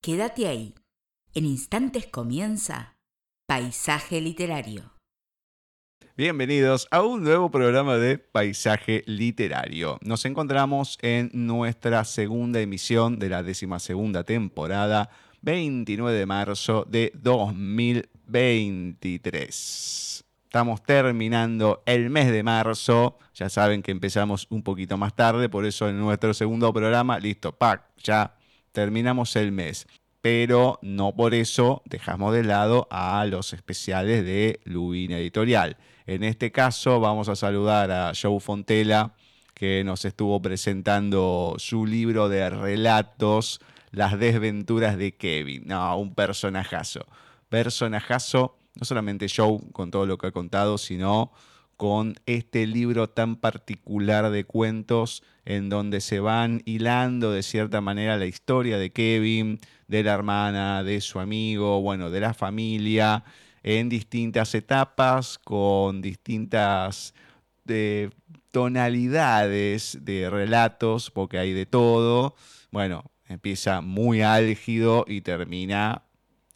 Quédate ahí. En instantes comienza Paisaje Literario. Bienvenidos a un nuevo programa de Paisaje Literario. Nos encontramos en nuestra segunda emisión de la décima segunda temporada, 29 de marzo de 2023. Estamos terminando el mes de marzo. Ya saben que empezamos un poquito más tarde, por eso en nuestro segundo programa, listo, pack, ya terminamos el mes. Pero no por eso dejamos de lado a los especiales de Lubina Editorial. En este caso vamos a saludar a Joe Fontela, que nos estuvo presentando su libro de relatos, Las desventuras de Kevin. No, un personajazo. Personajazo, no solamente Joe con todo lo que ha contado, sino con este libro tan particular de cuentos en donde se van hilando de cierta manera la historia de Kevin, de la hermana, de su amigo, bueno, de la familia en distintas etapas, con distintas de, tonalidades de relatos, porque hay de todo. Bueno, empieza muy álgido y termina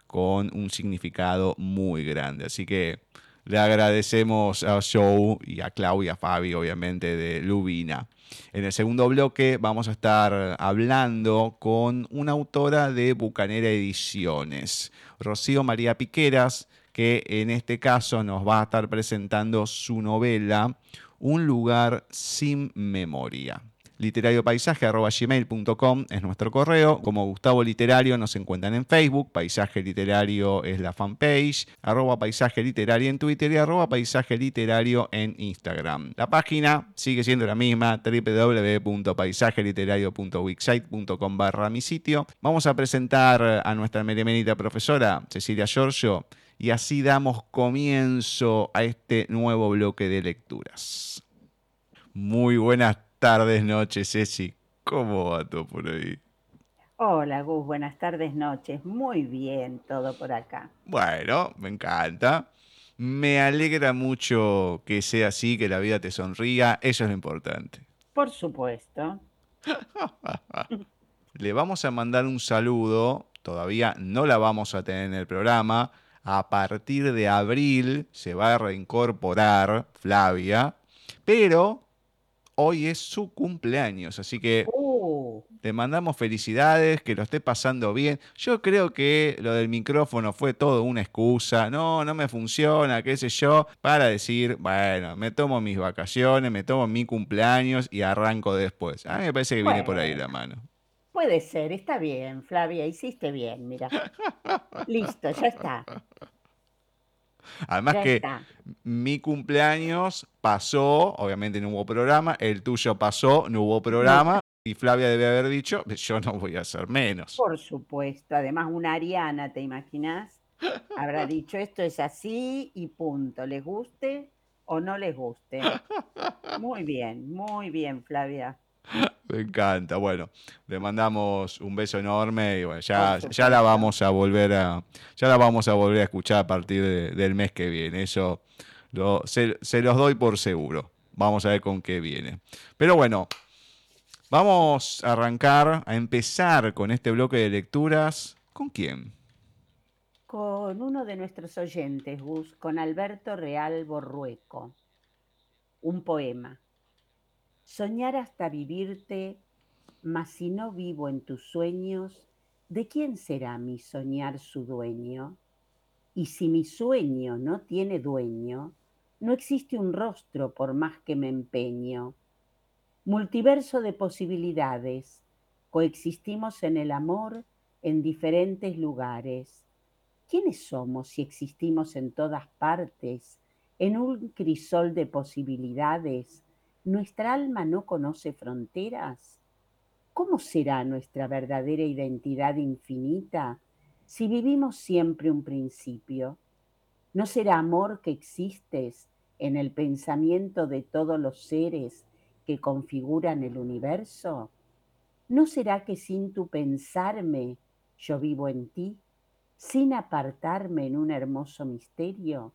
con un significado muy grande. Así que le agradecemos a Joe y a Claudia, a Fabi, obviamente, de Lubina. En el segundo bloque vamos a estar hablando con una autora de Bucanera Ediciones, Rocío María Piqueras, que en este caso nos va a estar presentando su novela Un lugar sin memoria literariopaisaje.gmail.com es nuestro correo. Como Gustavo Literario nos encuentran en Facebook, Paisaje Literario es la fanpage, arroba Paisaje Literario en Twitter y arroba Paisaje Literario en Instagram. La página sigue siendo la misma, www.paisajeliterario.wixsite.com barra mi sitio. Vamos a presentar a nuestra meremenita profesora Cecilia Giorgio y así damos comienzo a este nuevo bloque de lecturas. Muy buenas tardes, noches, Ceci. ¿Cómo va todo por ahí? Hola, Gus. Buenas tardes, noches. Muy bien todo por acá. Bueno, me encanta. Me alegra mucho que sea así, que la vida te sonría. Eso es lo importante. Por supuesto. Le vamos a mandar un saludo. Todavía no la vamos a tener en el programa a partir de abril se va a reincorporar Flavia, pero hoy es su cumpleaños, así que uh. te mandamos felicidades, que lo esté pasando bien. Yo creo que lo del micrófono fue todo una excusa, no, no me funciona, qué sé yo, para decir, bueno, me tomo mis vacaciones, me tomo mi cumpleaños y arranco después. A mí me parece que viene por ahí la mano. Puede ser, está bien, Flavia, hiciste bien, mira. Listo, ya está. Además que mi cumpleaños pasó, obviamente no hubo programa, el tuyo pasó, no hubo programa, y Flavia debe haber dicho, yo no voy a hacer menos. Por supuesto, además una ariana, ¿te imaginas? Habrá dicho, esto es así y punto, les guste o no les guste. Muy bien, muy bien, Flavia. Me encanta. Bueno, le mandamos un beso enorme y bueno, ya, ya la vamos a volver a, ya la vamos a volver a escuchar a partir del mes que viene. Eso lo, se, los doy por seguro. Vamos a ver con qué viene. Pero bueno, vamos a arrancar, a empezar con este bloque de lecturas. ¿Con quién? Con uno de nuestros oyentes, Gus, con Alberto Real Borrueco. Un poema. Soñar hasta vivirte, mas si no vivo en tus sueños, ¿de quién será mi soñar su dueño? Y si mi sueño no tiene dueño, no existe un rostro por más que me empeño. Multiverso de posibilidades, coexistimos en el amor en diferentes lugares. ¿Quiénes somos si existimos en todas partes, en un crisol de posibilidades? ¿Nuestra alma no conoce fronteras? ¿Cómo será nuestra verdadera identidad infinita si vivimos siempre un principio? ¿No será amor que existes en el pensamiento de todos los seres que configuran el universo? ¿No será que sin tu pensarme yo vivo en ti, sin apartarme en un hermoso misterio?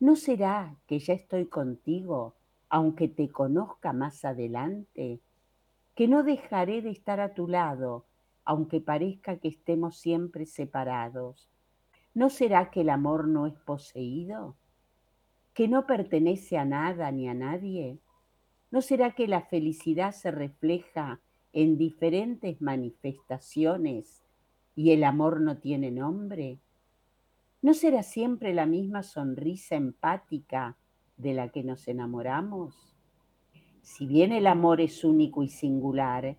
¿No será que ya estoy contigo aunque te conozca más adelante, que no dejaré de estar a tu lado, aunque parezca que estemos siempre separados? ¿No será que el amor no es poseído? ¿Que no pertenece a nada ni a nadie? ¿No será que la felicidad se refleja en diferentes manifestaciones y el amor no tiene nombre? ¿No será siempre la misma sonrisa empática de la que nos enamoramos? Si bien el amor es único y singular,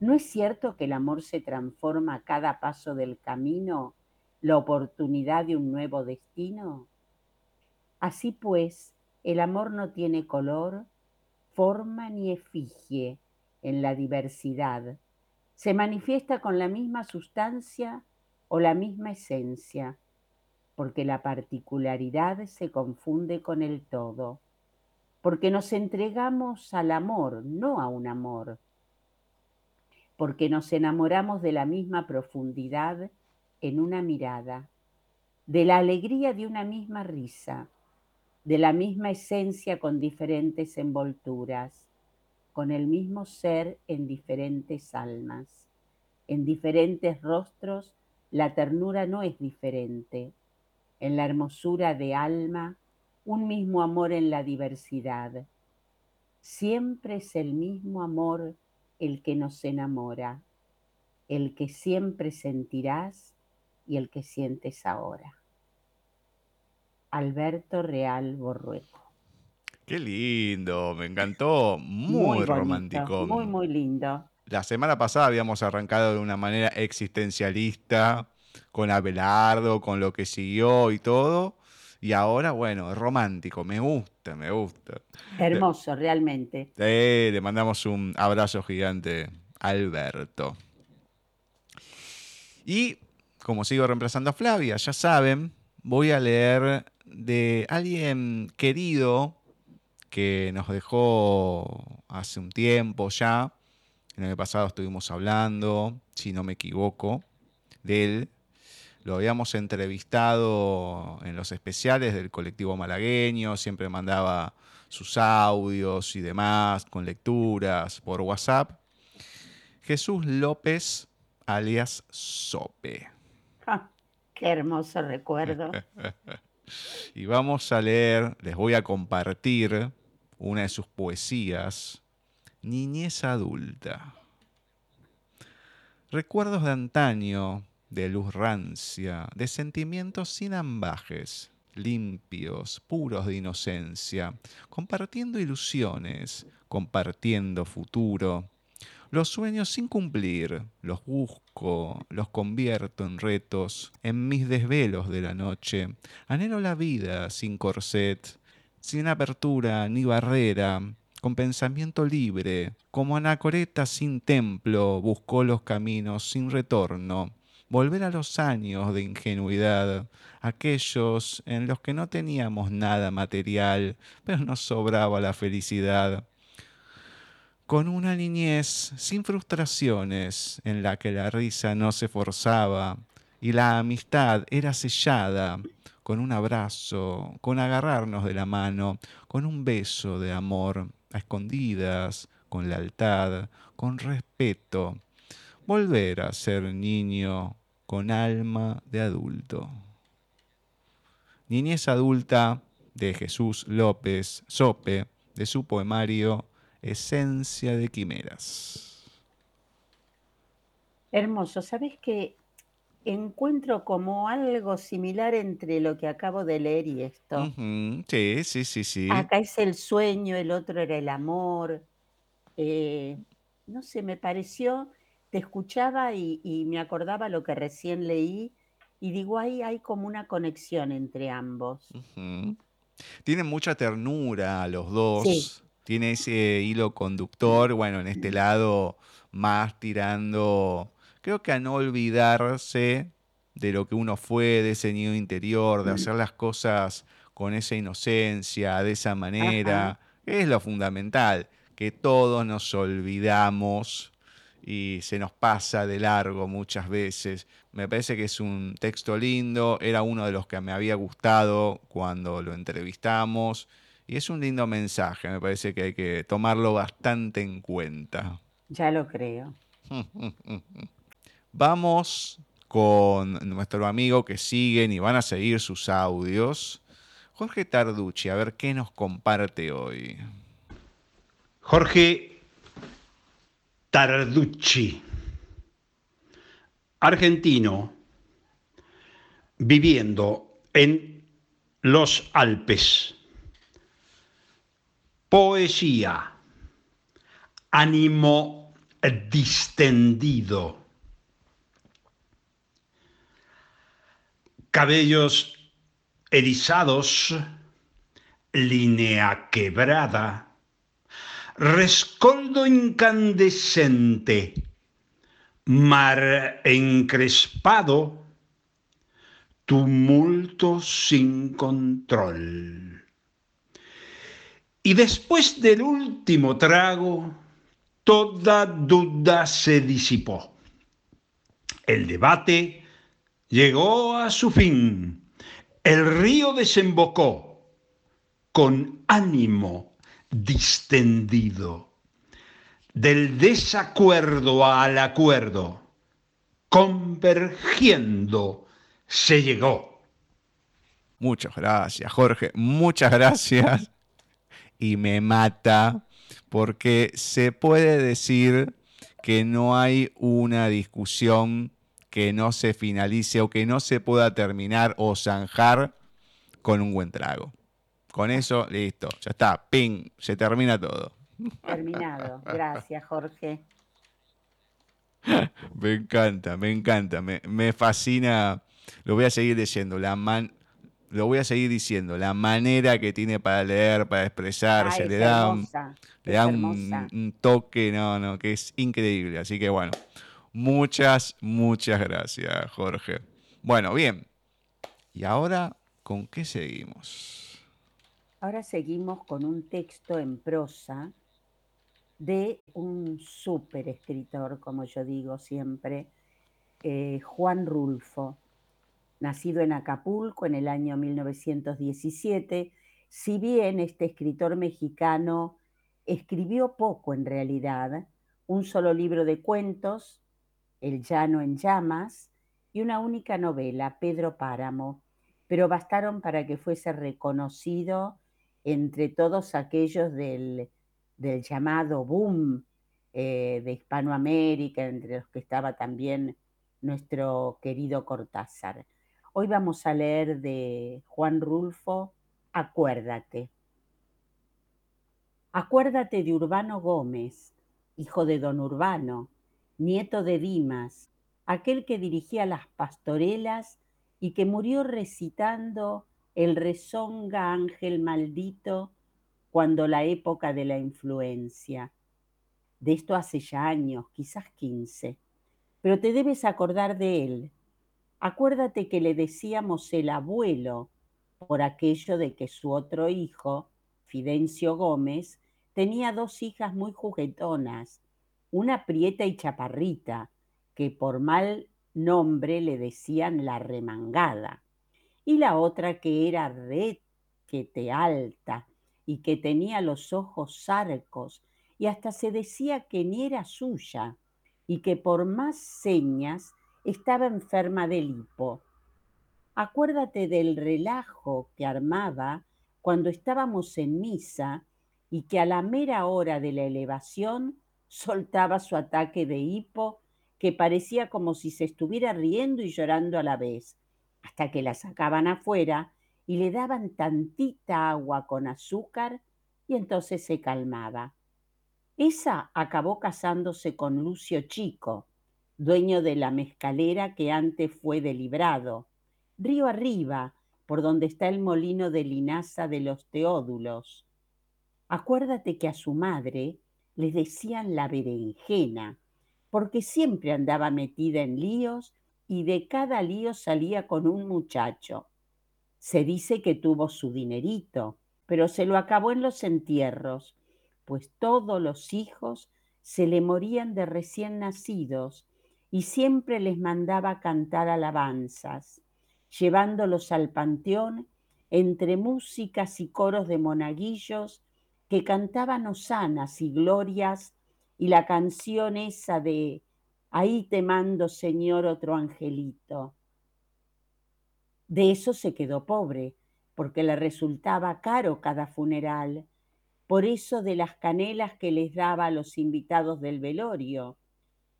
¿no es cierto que el amor se transforma a cada paso del camino, la oportunidad de un nuevo destino? Así pues, el amor no tiene color, forma ni efigie en la diversidad. Se manifiesta con la misma sustancia o la misma esencia porque la particularidad se confunde con el todo, porque nos entregamos al amor, no a un amor, porque nos enamoramos de la misma profundidad en una mirada, de la alegría de una misma risa, de la misma esencia con diferentes envolturas, con el mismo ser en diferentes almas. En diferentes rostros la ternura no es diferente, en la hermosura de alma, un mismo amor en la diversidad. Siempre es el mismo amor el que nos enamora, el que siempre sentirás y el que sientes ahora. Alberto Real Borrueco. Qué lindo, me encantó, muy, romántico. Muy, muy lindo. La semana pasada habíamos arrancado de una manera existencialista, con Abelardo, con lo que siguió y todo. Y ahora, bueno, romántico, me gusta, me gusta. Hermoso, realmente. le mandamos un abrazo gigante a Alberto. Y como sigo reemplazando a Flavia, ya saben, voy a leer de alguien querido que nos dejó hace un tiempo ya. En el pasado estuvimos hablando, si no me equivoco, de él. Lo habíamos entrevistado en los especiales del colectivo malagueño, siempre mandaba sus audios y demás con lecturas por WhatsApp. Jesús López, alias Sope. qué hermoso recuerdo. y vamos a leer, les voy a compartir una de sus poesías, Niñez Adulta. Recuerdos de antaño de luz rancia, de sentimientos sin ambajes, limpios, puros de inocencia, compartiendo ilusiones, compartiendo futuro. Los sueños sin cumplir, los busco, los convierto en retos, en mis desvelos de la noche. Anhelo la vida sin corset, sin apertura ni barrera, con pensamiento libre, como anacoreta sin templo, buscó los caminos sin retorno volver a los años de ingenuidad, aquellos en los que no teníamos nada material, pero nos sobraba la felicidad. Con una niñez sin frustraciones, en la que la risa no se forzaba y la amistad era sellada, con un abrazo, con agarrarnos de la mano, con un beso de amor, a escondidas, con lealtad, con respeto. Volver a ser niño con alma de adulto. Niñez adulta de Jesús López Sope, de su poemario Esencia de Quimeras. Hermoso, ¿sabes que encuentro como algo similar entre lo que acabo de leer y esto? Sí, sí, sí, sí. Acá es el sueño, el otro era el amor. Eh, no sé, me pareció te escuchaba y, me acordaba lo que recién leí y digo, ahí hay como una conexión entre ambos. Tienen mucha ternura los dos. Tiene ese hilo conductor, bueno, en este lado más tirando, creo que a no olvidarse de lo que uno fue, de ese nido interior, de hacer las cosas con esa inocencia, de esa manera. Es lo fundamental, que todos nos olvidamos y se nos pasa de largo muchas veces. Me parece que es un texto lindo, era uno de los que me había gustado cuando lo entrevistamos y es un lindo mensaje, me parece que hay que tomarlo bastante en cuenta. Ya lo creo. Vamos con nuestro amigo que siguen y van a seguir sus audios. Jorge Tarducci, a ver qué nos comparte hoy. Jorge Tarducci, argentino, viviendo en los Alpes. Poesía, ánimo distendido. Cabellos erizados, línea quebrada, rescoldo incandescente, mar encrespado, tumulto sin control. Y después del último trago, toda duda se disipó. El debate llegó a su fin. El río desembocó con ánimo distendido. Del desacuerdo al acuerdo, convergiendo, se llegó. Muchas gracias, Jorge. Muchas gracias. Y me mata porque se puede decir que no hay una discusión que no se finalice o que no se pueda terminar o zanjar con un buen trago. Con eso, listo, ya está, ping, se termina todo. Terminado, gracias Jorge. Me encanta, me encanta, me, me fascina, lo voy a seguir diciendo, la man, lo voy a seguir diciendo, la manera que tiene para leer, para expresarse, le da, le da un, toque, no, no, que es increíble. Así que bueno, muchas, muchas gracias, Jorge. Bueno, bien. ¿Y ahora con qué seguimos? Ahora seguimos con un texto en prosa de un súper escritor, como yo digo siempre, eh, Juan Rulfo. Nacido en Acapulco en el año 1917, si bien este escritor mexicano escribió poco en realidad, un solo libro de cuentos, El llano en llamas, y una única novela, Pedro Páramo, pero bastaron para que fuese reconocido entre todos aquellos del, llamado boom eh, de Hispanoamérica, entre los que estaba también nuestro querido Cortázar. Hoy vamos a leer de Juan Rulfo, Acuérdate. Acuérdate de Urbano Gómez, hijo de don Urbano, nieto de Dimas, aquel que dirigía las pastorelas y que murió recitando el rezonga ángel maldito cuando la época de la influencia. De esto hace ya años, quizás quince, pero te debes acordar de él, Acuérdate que le decíamos el abuelo por aquello de que su otro hijo, Fidencio Gómez, tenía dos hijas muy juguetonas, una prieta y chaparrita, que por mal nombre le decían la remangada, y la otra que era requete alta y que tenía los ojos zarcos y hasta se decía que ni era suya y que por más señas estaba enferma de lipo. Acuérdate del relajo que armaba cuando estábamos en misa y que a la mera hora de la elevación soltaba su ataque de hipo que parecía como si se estuviera riendo y llorando a la vez, hasta que la sacaban afuera y le daban tantita agua con azúcar y entonces se calmaba. Esa acabó casándose con Lucio Chico, dueño de la mezcalera que antes fue de Librado, río arriba, por donde está el molino de linaza de los Teódulos. Acuérdate que a su madre le decían la berenjena, porque siempre andaba metida en líos y de cada lío salía con un muchacho. Se dice que tuvo su dinerito, pero se lo acabó en los entierros, pues todos los hijos se le morían de recién nacidos y siempre les mandaba cantar alabanzas, llevándolos al panteón entre músicas y coros de monaguillos que cantaban osanas y glorias y la canción esa de Ahí te mando, Señor, otro angelito. De eso se quedó pobre, porque le resultaba caro cada funeral. Por eso de las canelas que les daba a los invitados del velorio.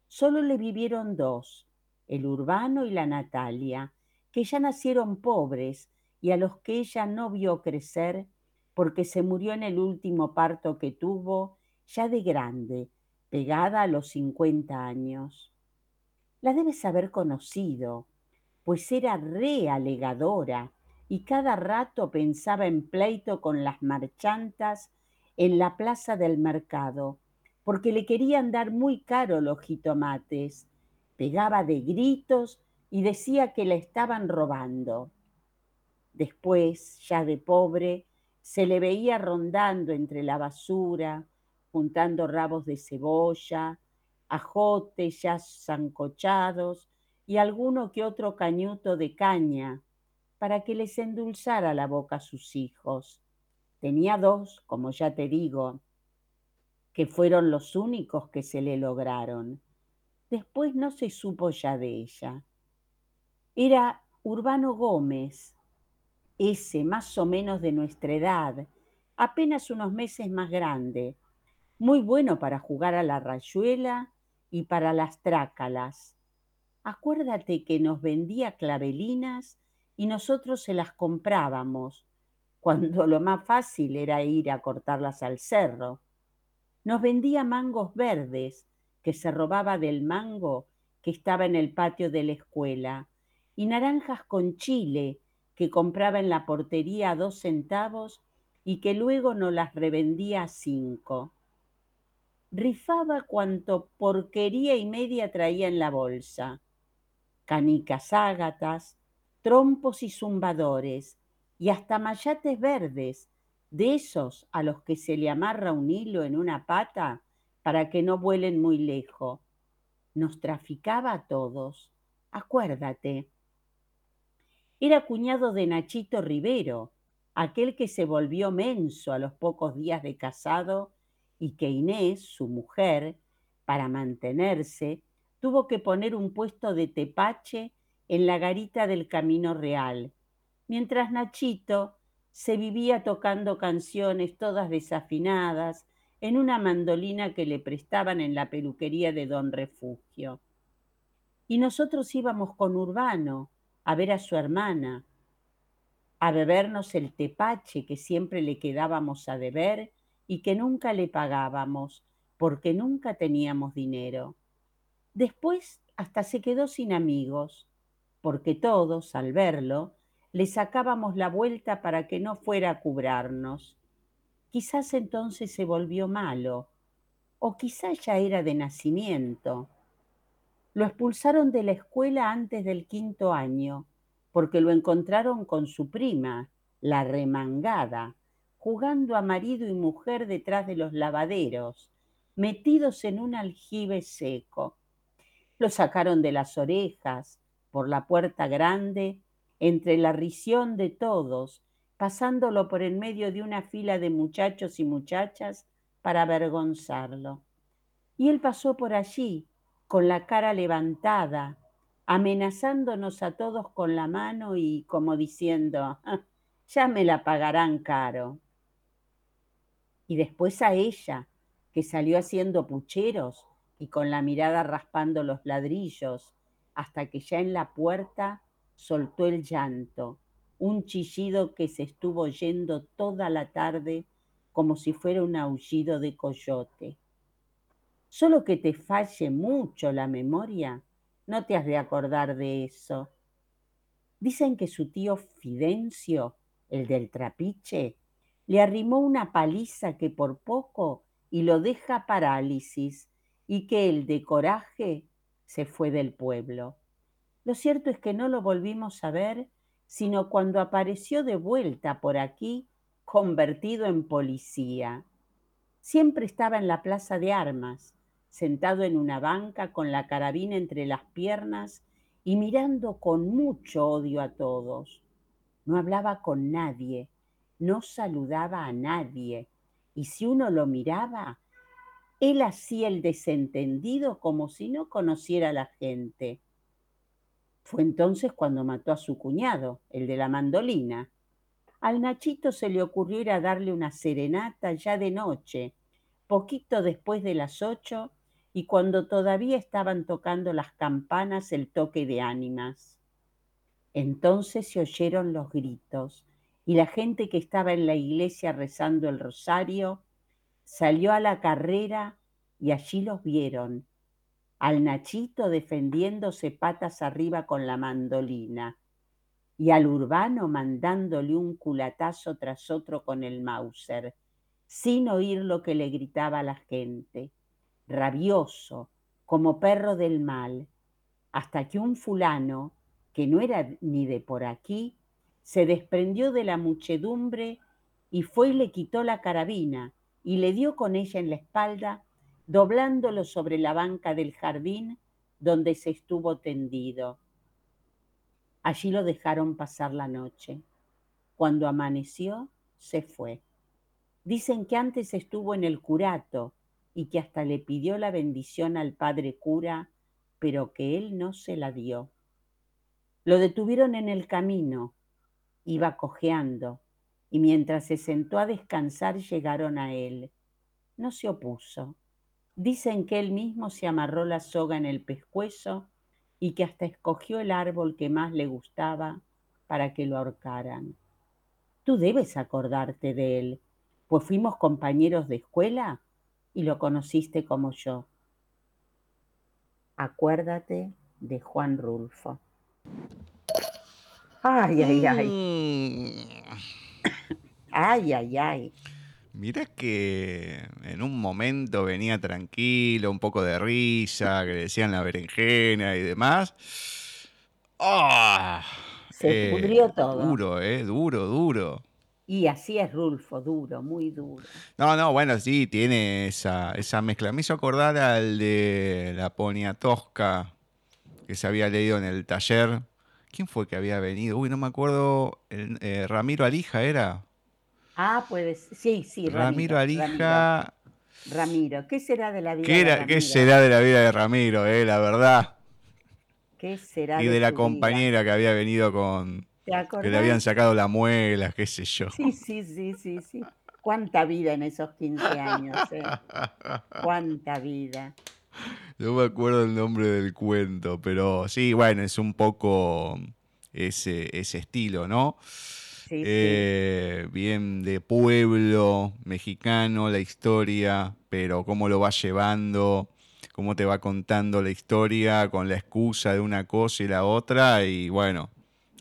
Solo le vivieron dos, el Urbano y la Natalia, que ya nacieron pobres y a los que ella no vio crecer porque se murió en el último parto que tuvo, ya de grande, pegada a los 50 años. La debes haber conocido, pues era realegadora y cada rato pensaba en pleito con las marchantas en la plaza del mercado, porque le querían dar muy caro los jitomates. Pegaba de gritos y decía que la estaban robando. Después, ya de pobre, se le veía rondando entre la basura, juntando rabos de cebolla, ajotes ya zancochados y alguno que otro cañuto de caña para que les endulzara la boca a sus hijos. Tenía dos, como ya te digo, que fueron los únicos que se le lograron. Después no se supo ya de ella. Era Urbano Gómez, ese más o menos de nuestra edad, apenas unos meses más grande, muy bueno para jugar a la rayuela y para las trácalas. Acuérdate que nos vendía clavelinas y nosotros se las comprábamos, cuando lo más fácil era ir a cortarlas al cerro. Nos vendía mangos verdes, que se robaba del mango que estaba en el patio de la escuela, y naranjas con chile, que compraba en la portería a dos centavos y que luego nos las revendía a cinco rifaba cuanto porquería y media traía en la bolsa. Canicas ágatas, trompos y zumbadores, y hasta mayates verdes, de esos a los que se le amarra un hilo en una pata para que no vuelen muy lejos. Nos traficaba a todos, acuérdate. Era cuñado de Nachito Rivero, aquel que se volvió menso a los pocos días de casado y que Inés, su mujer, para mantenerse, tuvo que poner un puesto de tepache en la garita del Camino Real, mientras Nachito se vivía tocando canciones todas desafinadas en una mandolina que le prestaban en la peluquería de Don Refugio. Y nosotros íbamos con Urbano a ver a su hermana, a bebernos el tepache que siempre le quedábamos a deber y que nunca le pagábamos porque nunca teníamos dinero. Después hasta se quedó sin amigos, porque todos, al verlo, le sacábamos la vuelta para que no fuera a cubrarnos. Quizás entonces se volvió malo, o quizás ya era de nacimiento. Lo expulsaron de la escuela antes del quinto año, porque lo encontraron con su prima, la remangada, jugando a marido y mujer detrás de los lavaderos, metidos en un aljibe seco. Lo sacaron de las orejas, por la puerta grande, entre la risión de todos, pasándolo por en medio de una fila de muchachos y muchachas para avergonzarlo. Y él pasó por allí, con la cara levantada, amenazándonos a todos con la mano y como diciendo, ya me la pagarán caro y después a ella, que salió haciendo pucheros y con la mirada raspando los ladrillos, hasta que ya en la puerta soltó el llanto, un chillido que se estuvo oyendo toda la tarde como si fuera un aullido de coyote. Solo que te falle mucho la memoria, no te has de acordar de eso. Dicen que su tío Fidencio, el del trapiche, le arrimó una paliza que por poco y lo deja parálisis, y que él de coraje se fue del pueblo. Lo cierto es que no lo volvimos a ver, sino cuando apareció de vuelta por aquí, convertido en policía. Siempre estaba en la plaza de armas, sentado en una banca con la carabina entre las piernas y mirando con mucho odio a todos. No hablaba con nadie, no saludaba a nadie y si uno lo miraba, Él hacía el desentendido como si no conociera a la gente. Fue entonces cuando mató a su cuñado, el de la mandolina. Al Nachito se le ocurrió ir a darle una serenata ya de noche, poquito después de las ocho y cuando todavía estaban tocando las campanas el toque de ánimas. Entonces se oyeron los gritos y la gente que estaba en la iglesia rezando el rosario salió a la carrera y allí los vieron, al Nachito defendiéndose patas arriba con la mandolina y al urbano mandándole un culatazo tras otro con el Mauser, sin oír lo que le gritaba la gente, rabioso, como perro del mal, hasta que un fulano, que no era ni de por aquí, se desprendió de la muchedumbre y fue y le quitó la carabina y le dio con ella en la espalda doblándolo sobre la banca del jardín donde se estuvo tendido. Allí lo dejaron pasar la noche. Cuando amaneció, se fue. Dicen que antes estuvo en el curato y que hasta le pidió la bendición al padre cura, pero que él no se la dio. Lo detuvieron en el camino, iba cojeando, y mientras se sentó a descansar llegaron a él. No se opuso Dicen que él mismo se amarró la soga en el pescuezo y que hasta escogió el árbol que más le gustaba para que lo ahorcaran. Tú debes acordarte de él, pues fuimos compañeros de escuela y lo conociste como yo. Acuérdate de Juan Rulfo. Ay, ay, ay. Mm. Ay, ay, ay. Mirá que en un momento venía tranquilo, un poco de risa, que decían la berenjena y demás. ¡Ah! Se eh, pudrió todo. Duro, ¿eh? Duro, duro. Y así es Rulfo, duro, muy duro. No, no, bueno, sí, tiene esa, esa mezcla. Me hizo acordar al de la Ponia Tosca que se había leído en el taller. ¿Quién fue que había venido? Uy, no me acuerdo. Eh, Ramiro Alija era. Ah, pues sí, sí. Ramiro, Arija. Ramiro. ¿qué será de la vida de Ramiro? ¿Qué será de la vida de Ramiro, eh, la verdad? ¿Qué será y de, la compañera que había venido con... que le habían sacado la muela, qué sé yo. Sí, sí, sí, sí, sí. Cuánta vida en esos 15 años, eh. Cuánta vida. No me acuerdo el nombre del cuento, pero sí, bueno, es un poco ese, ese estilo, ¿no? Eh, bien de pueblo mexicano, la historia, pero cómo lo va llevando, cómo te va contando la historia con la excusa de una cosa y la otra, y bueno,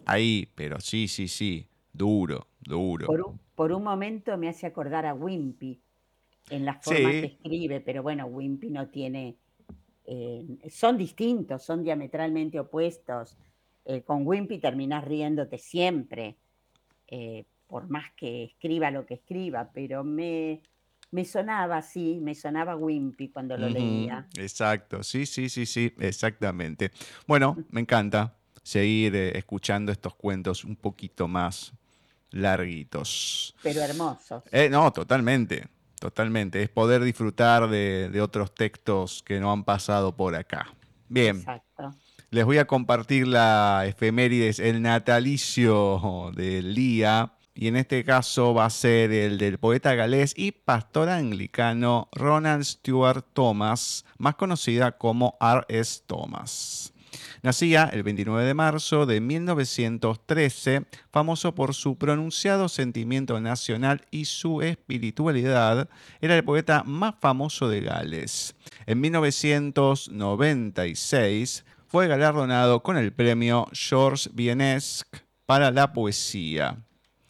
ahí, pero sí, sí, sí, duro, duro. Por un, momento me hace acordar a Wimpy en la forma que escribe, pero bueno, Wimpy no tiene... Eh, son distintos, son diametralmente opuestos. Eh, con Wimpy terminas riéndote siempre. Eh, por más que escriba lo que escriba, pero me, me sonaba así, me sonaba Wimpy cuando lo leía. Exacto, sí, sí, sí, sí, exactamente. Bueno, me encanta seguir eh, escuchando estos cuentos un poquito más larguitos. Pero hermosos. No, totalmente, totalmente. Es poder disfrutar de, de, otros textos que no han pasado por acá. Bien. Exacto les voy a compartir la efemérides, el natalicio del día. Y en este caso va a ser el del poeta galés y pastor anglicano Ronald Stewart Thomas, más conocida como R.S. Thomas. Nacía el 29 de marzo de 1913, famoso por su pronunciado sentimiento nacional y su espiritualidad, era el poeta más famoso de Gales. En 1996 fue galardonado con el premio Georges Vienesque para la poesía.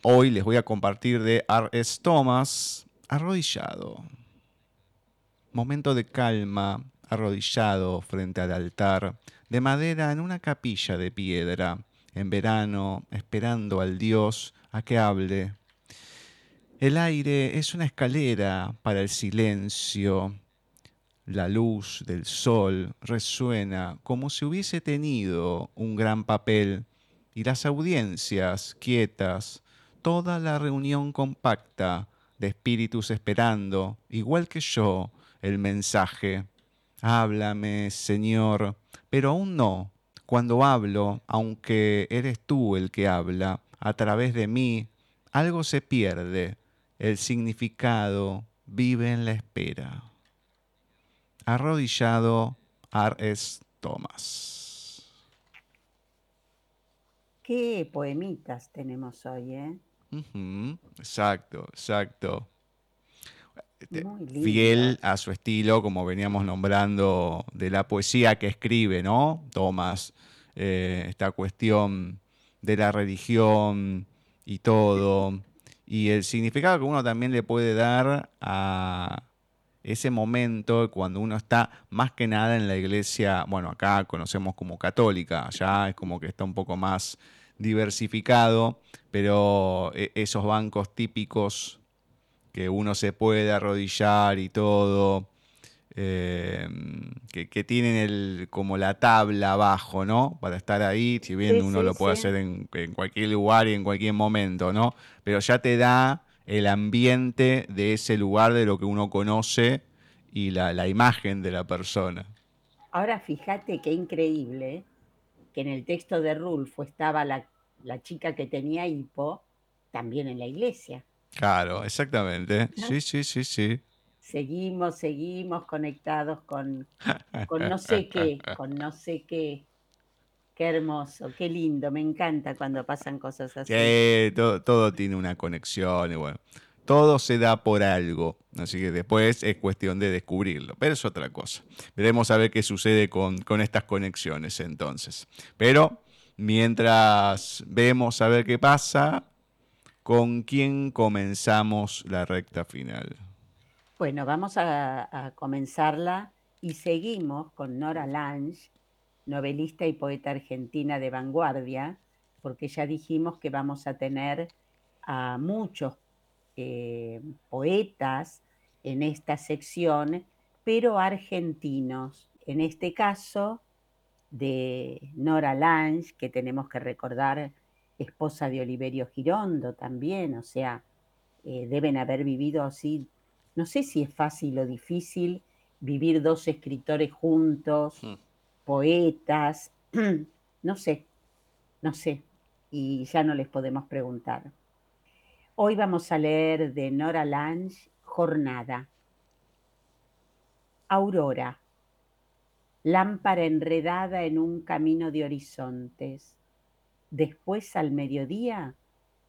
Hoy les voy a compartir de R.S. Thomas, Arrodillado. Momento de calma, arrodillado frente al altar, de madera en una capilla de piedra, en verano, esperando al Dios a que hable. El aire es una escalera para el silencio, la luz del sol resuena como si hubiese tenido un gran papel y las audiencias quietas, toda la reunión compacta de espíritus esperando, igual que yo, el mensaje. Háblame, Señor, pero aún no. Cuando hablo, aunque eres tú el que habla, a través de mí, algo se pierde. El significado vive en la espera. Arrodillado, R.S. Thomas. Qué poemitas tenemos hoy, ¿eh? Exacto, exacto. Este, Fiel a su estilo, como veníamos nombrando, de la poesía que escribe, ¿no? Thomas, eh, esta cuestión de la religión y todo, y el significado que uno también le puede dar a ese momento cuando uno está más que nada en la iglesia, bueno, acá conocemos como católica, allá es como que está un poco más diversificado, pero e- esos bancos típicos que uno se puede arrodillar y todo, eh, que, que tienen el, como la tabla abajo, ¿no? Para estar ahí, si bien Sí, uno sí, lo puede sí. hacer en, en cualquier lugar y en cualquier momento, ¿no? Pero ya te da el ambiente de ese lugar, de lo que uno conoce y la, la imagen de la persona. Ahora fíjate qué increíble que en el texto de Rulfo estaba la, la chica que tenía hipo también en la iglesia. Claro, exactamente. Sí, sí, sí, sí. Seguimos, seguimos conectados con, con no sé qué, con no sé qué. Qué hermoso, qué lindo, me encanta cuando pasan cosas así. Sí, todo, todo tiene una conexión y bueno, todo se da por algo, así que después es cuestión de descubrirlo, pero es otra cosa. Veremos a ver qué sucede con, con estas conexiones entonces. Pero mientras vemos a ver qué pasa, ¿con quién comenzamos la recta final? Bueno, vamos a, comenzarla y seguimos con Nora Lange, novelista y poeta argentina de vanguardia, porque ya dijimos que vamos a tener a muchos eh, poetas en esta sección, pero argentinos. En este caso, de Nora Lange, que tenemos que recordar, esposa de Oliverio Girondo también, o sea, eh, deben haber vivido así. No sé si es fácil o difícil vivir dos escritores juntos, Mm. poetas, no sé, no sé, y ya no les podemos preguntar. Hoy vamos a leer de Nora Lange, Jornada. Aurora, lámpara enredada en un camino de horizontes. Después al mediodía,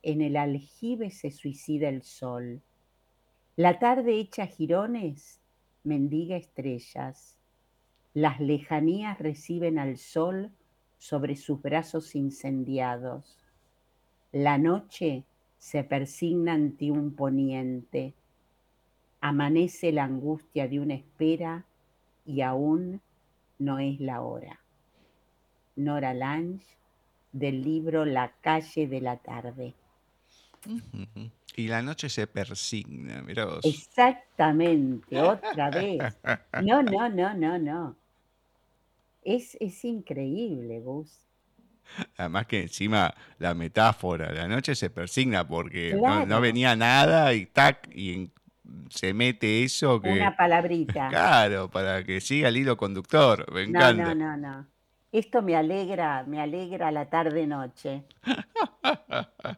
en el aljibe se suicida el sol. La tarde hecha jirones mendiga estrellas. Las lejanías reciben al sol sobre sus brazos incendiados. La noche se persigna ante un poniente. Amanece la angustia de una espera y aún no es la hora. Nora Lange, del libro La calle de la tarde. Y la noche se persigna, mirá vos. Exactamente, otra vez. No, no, no, no, no. Es, es increíble, Gus. Además que encima la metáfora, la noche se persigna porque no- no, venía nada y tac, y en- se mete eso que... Una palabrita. Claro, para que siga el hilo conductor, me No, encanta. no, no, no. Esto me alegra, me alegra la tarde-noche.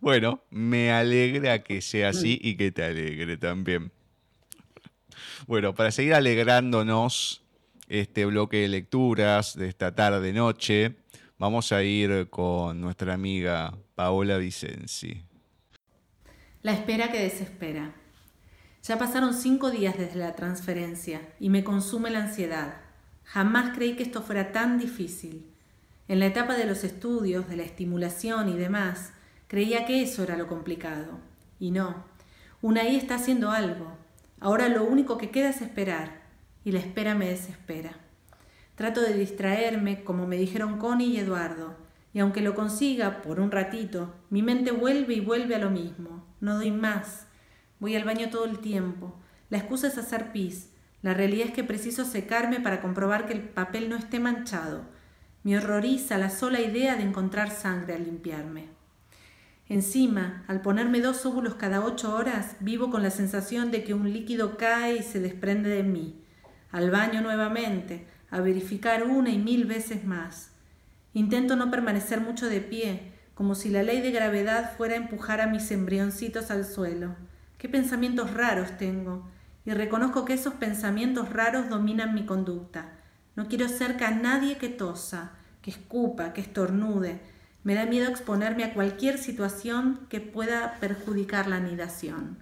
Bueno, me alegra que sea así Mm. y que te alegre también. Bueno, para seguir alegrándonos este bloque de lecturas de esta tarde-noche, vamos a ir con nuestra amiga Paola Vicenzi. La espera que desespera. Ya pasaron cinco días desde la transferencia y me consume la ansiedad. Jamás creí que esto fuera tan difícil. En la etapa de los estudios, de la estimulación y demás, creía que eso era lo complicado. Y no. Una I está haciendo algo. Ahora lo único que queda es esperar. Y la espera me desespera. Trato de distraerme, como me dijeron Connie y Eduardo, y aunque lo consiga por un ratito, mi mente vuelve y vuelve a lo mismo. No doy más. Voy al baño todo el tiempo. La excusa es hacer pis. La realidad es que preciso secarme para comprobar que el papel no esté manchado. Me horroriza la sola idea de encontrar sangre al limpiarme. Encima, al ponerme dos óvulos cada ocho horas, vivo con la sensación de que un líquido cae y se desprende de mí. Al baño nuevamente, a verificar una y mil veces más. Intento no permanecer mucho de pie, como si la ley de gravedad fuera a empujar a mis embrioncitos al suelo. Qué pensamientos raros tengo, y reconozco que esos pensamientos raros dominan mi conducta. No quiero cerca a nadie que tosa, que escupa, que estornude. Me da miedo exponerme a cualquier situación que pueda perjudicar la anidación.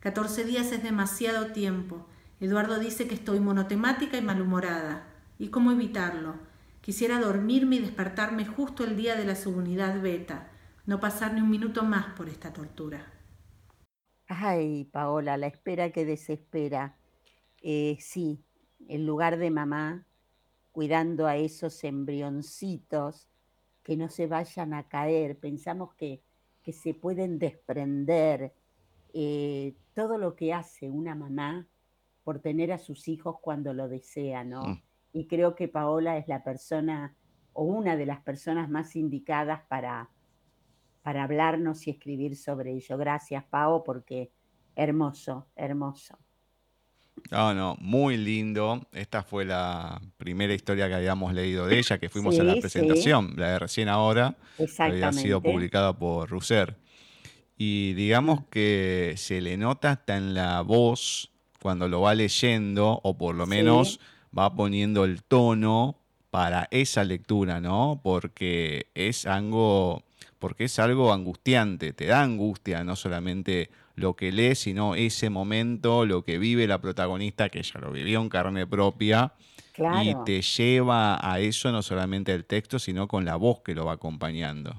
Catorce días es demasiado tiempo. Eduardo dice que estoy monotemática y malhumorada. ¿Y cómo evitarlo? Quisiera dormirme y despertarme justo el día de la subunidad beta, no pasar ni un minuto más por esta tortura. Ay, Paola, la espera que desespera. Eh, sí, en lugar de mamá, cuidando a esos embrioncitos que no se vayan a caer, pensamos que, que se pueden desprender. Eh, todo lo que hace una mamá por tener a sus hijos cuando lo desea, ¿no? Mm. Y creo que Paola es la persona o una de las personas más indicadas para, para hablarnos y escribir sobre ello. Gracias, Pao, porque hermoso, hermoso. No, no, muy lindo. Esta fue la primera historia que habíamos leído de ella, que fuimos a la presentación, la de recién ahora, había sido publicada por Russer. Y digamos que se le nota hasta en la voz cuando lo va leyendo, o por lo menos va poniendo el tono para esa lectura, ¿no? Porque es algo, porque es algo angustiante, te da angustia, no solamente lo que lee, sino ese momento, lo que vive la protagonista, que ella lo vivió en carne propia, y te lleva a eso no solamente el texto, sino con la voz que lo va acompañando.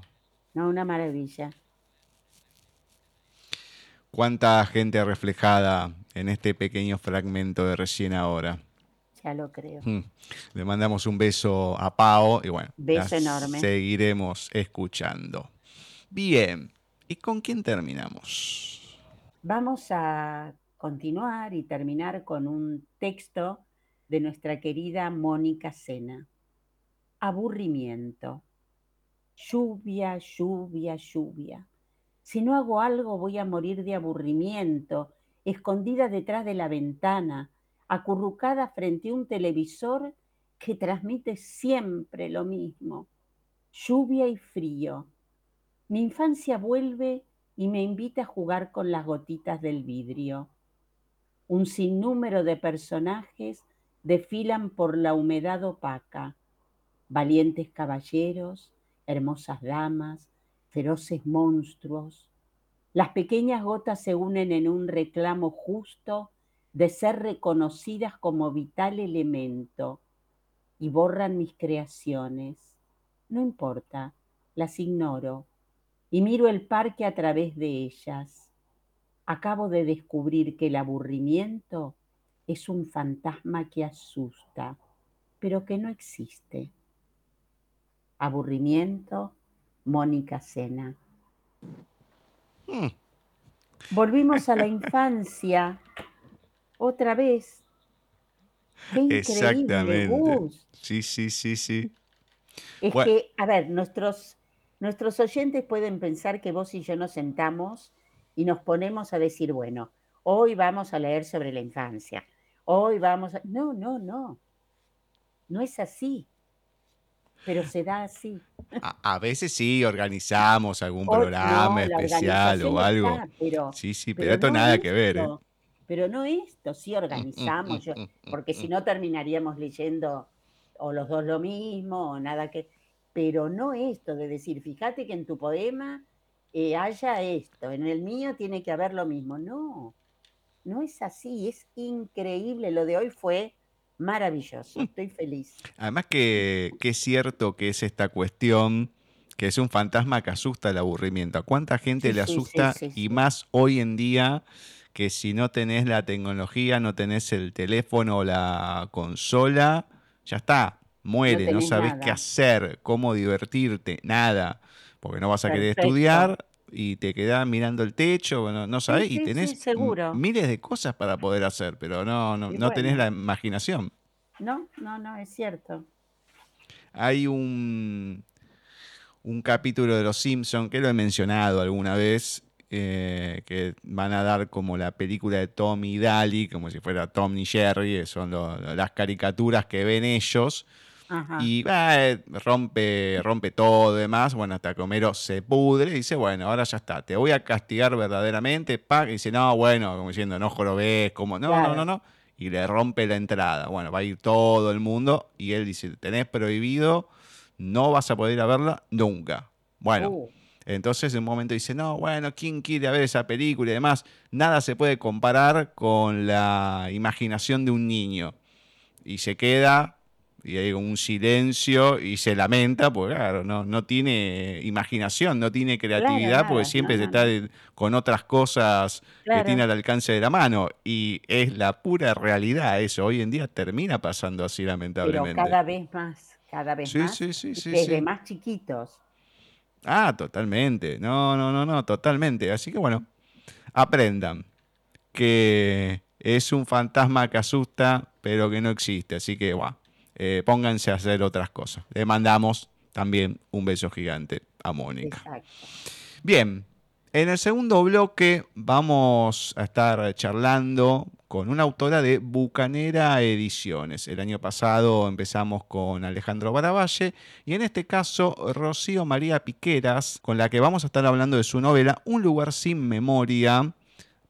No, una maravilla. ¿Cuánta gente reflejada en este pequeño fragmento de recién ahora? Ya lo creo. Hmm. Le mandamos un beso a Pau y bueno, beso enorme. seguiremos escuchando. Bien, ¿y con quién terminamos? Vamos a continuar y terminar con un texto de nuestra querida Mónica Sena. Aburrimiento. Lluvia, lluvia, lluvia. Si no hago algo voy a morir de aburrimiento, escondida detrás de la ventana, acurrucada frente a un televisor que transmite siempre lo mismo. Lluvia y frío. Mi infancia vuelve y me invita a jugar con las gotitas del vidrio. Un sinnúmero de personajes desfilan por la humedad opaca, valientes caballeros, hermosas damas, feroces monstruos. Las pequeñas gotas se unen en un reclamo justo de ser reconocidas como vital elemento y borran mis creaciones. No importa, las ignoro y miro el parque a través de ellas. Acabo de descubrir que el aburrimiento es un fantasma que asusta, pero que no existe. Aburrimiento, Mónica Sena. Hmm. Volvimos a la infancia otra vez. Qué Exactamente. Sí, sí, sí, sí. Es que, a ver, nuestros Nuestros oyentes pueden pensar que vos y yo nos sentamos y nos ponemos a decir, bueno, hoy vamos a leer sobre la infancia, hoy vamos a... No, no, no. No es así. Pero se da así. A, veces sí organizamos algún programa especial o algo. sí, sí, pero, esto nada que ver. ¿eh? Pero no esto, sí organizamos, porque si no terminaríamos leyendo o los dos lo mismo o nada que pero no esto de decir, fíjate que en tu poema eh, haya esto, en el mío tiene que haber lo mismo. No, no es así, es increíble. Lo de hoy fue maravilloso, estoy feliz. Además que, es cierto que es esta cuestión que es un fantasma que asusta el aburrimiento. ¿A cuánta gente le asusta? y más hoy en día que si no tenés la tecnología, no tenés el teléfono o la consola, ya está, muere, no, sabes qué hacer, cómo divertirte, nada, porque no vas a querer estudiar y te quedas mirando el techo, bueno, no sabes, y tenés miles de cosas para poder hacer, pero no, no, no tenés la imaginación. No, no, no, es cierto. Hay un, un capítulo de Los Simpsons, que lo he mencionado alguna vez, eh, que van a dar como la película de Tom y Daly, como si fuera Tom y Jerry, son las caricaturas que ven ellos. Y eh, rompe, rompe todo y demás. Bueno, hasta que Homero se pudre y dice, bueno, ahora ya está, te voy a castigar verdaderamente. Y dice, no, bueno, como diciendo, no ves como, no, no, no, no. Y le rompe la entrada. Bueno, va a ir todo el mundo y él dice, tenés prohibido, no vas a poder ir a verla nunca. Bueno. Uh. Entonces en un momento dice, no, bueno, ¿quién quiere ver esa película y demás? Nada se puede comparar con la imaginación de un niño. Y se queda y hay un silencio y se lamenta, porque claro, no, no tiene imaginación, no tiene creatividad, porque siempre se está con otras cosas que tiene al alcance de la mano. Y es la pura realidad eso. Hoy en día termina pasando así, lamentablemente. Pero cada vez más, cada vez más. Sí, sí, sí, desde más chiquitos. Ah, totalmente. No, no, no, no, totalmente. Así que bueno, aprendan que es un fantasma que asusta, pero que no existe. Así que, bueno eh, pónganse a hacer otras cosas. Le mandamos también un beso gigante a Mónica. Bien, en el segundo bloque vamos a estar charlando con una autora de Bucanera Ediciones. El año pasado empezamos con Alejandro Baravalle y en este caso Rocío María Piqueras, con la que vamos a estar hablando de su novela Un lugar sin memoria,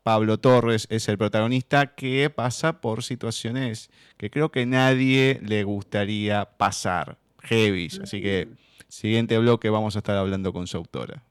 Pablo Torres es el protagonista que pasa por situaciones que creo que nadie le gustaría pasar, heavy. Así que siguiente bloque vamos a estar hablando con su autora.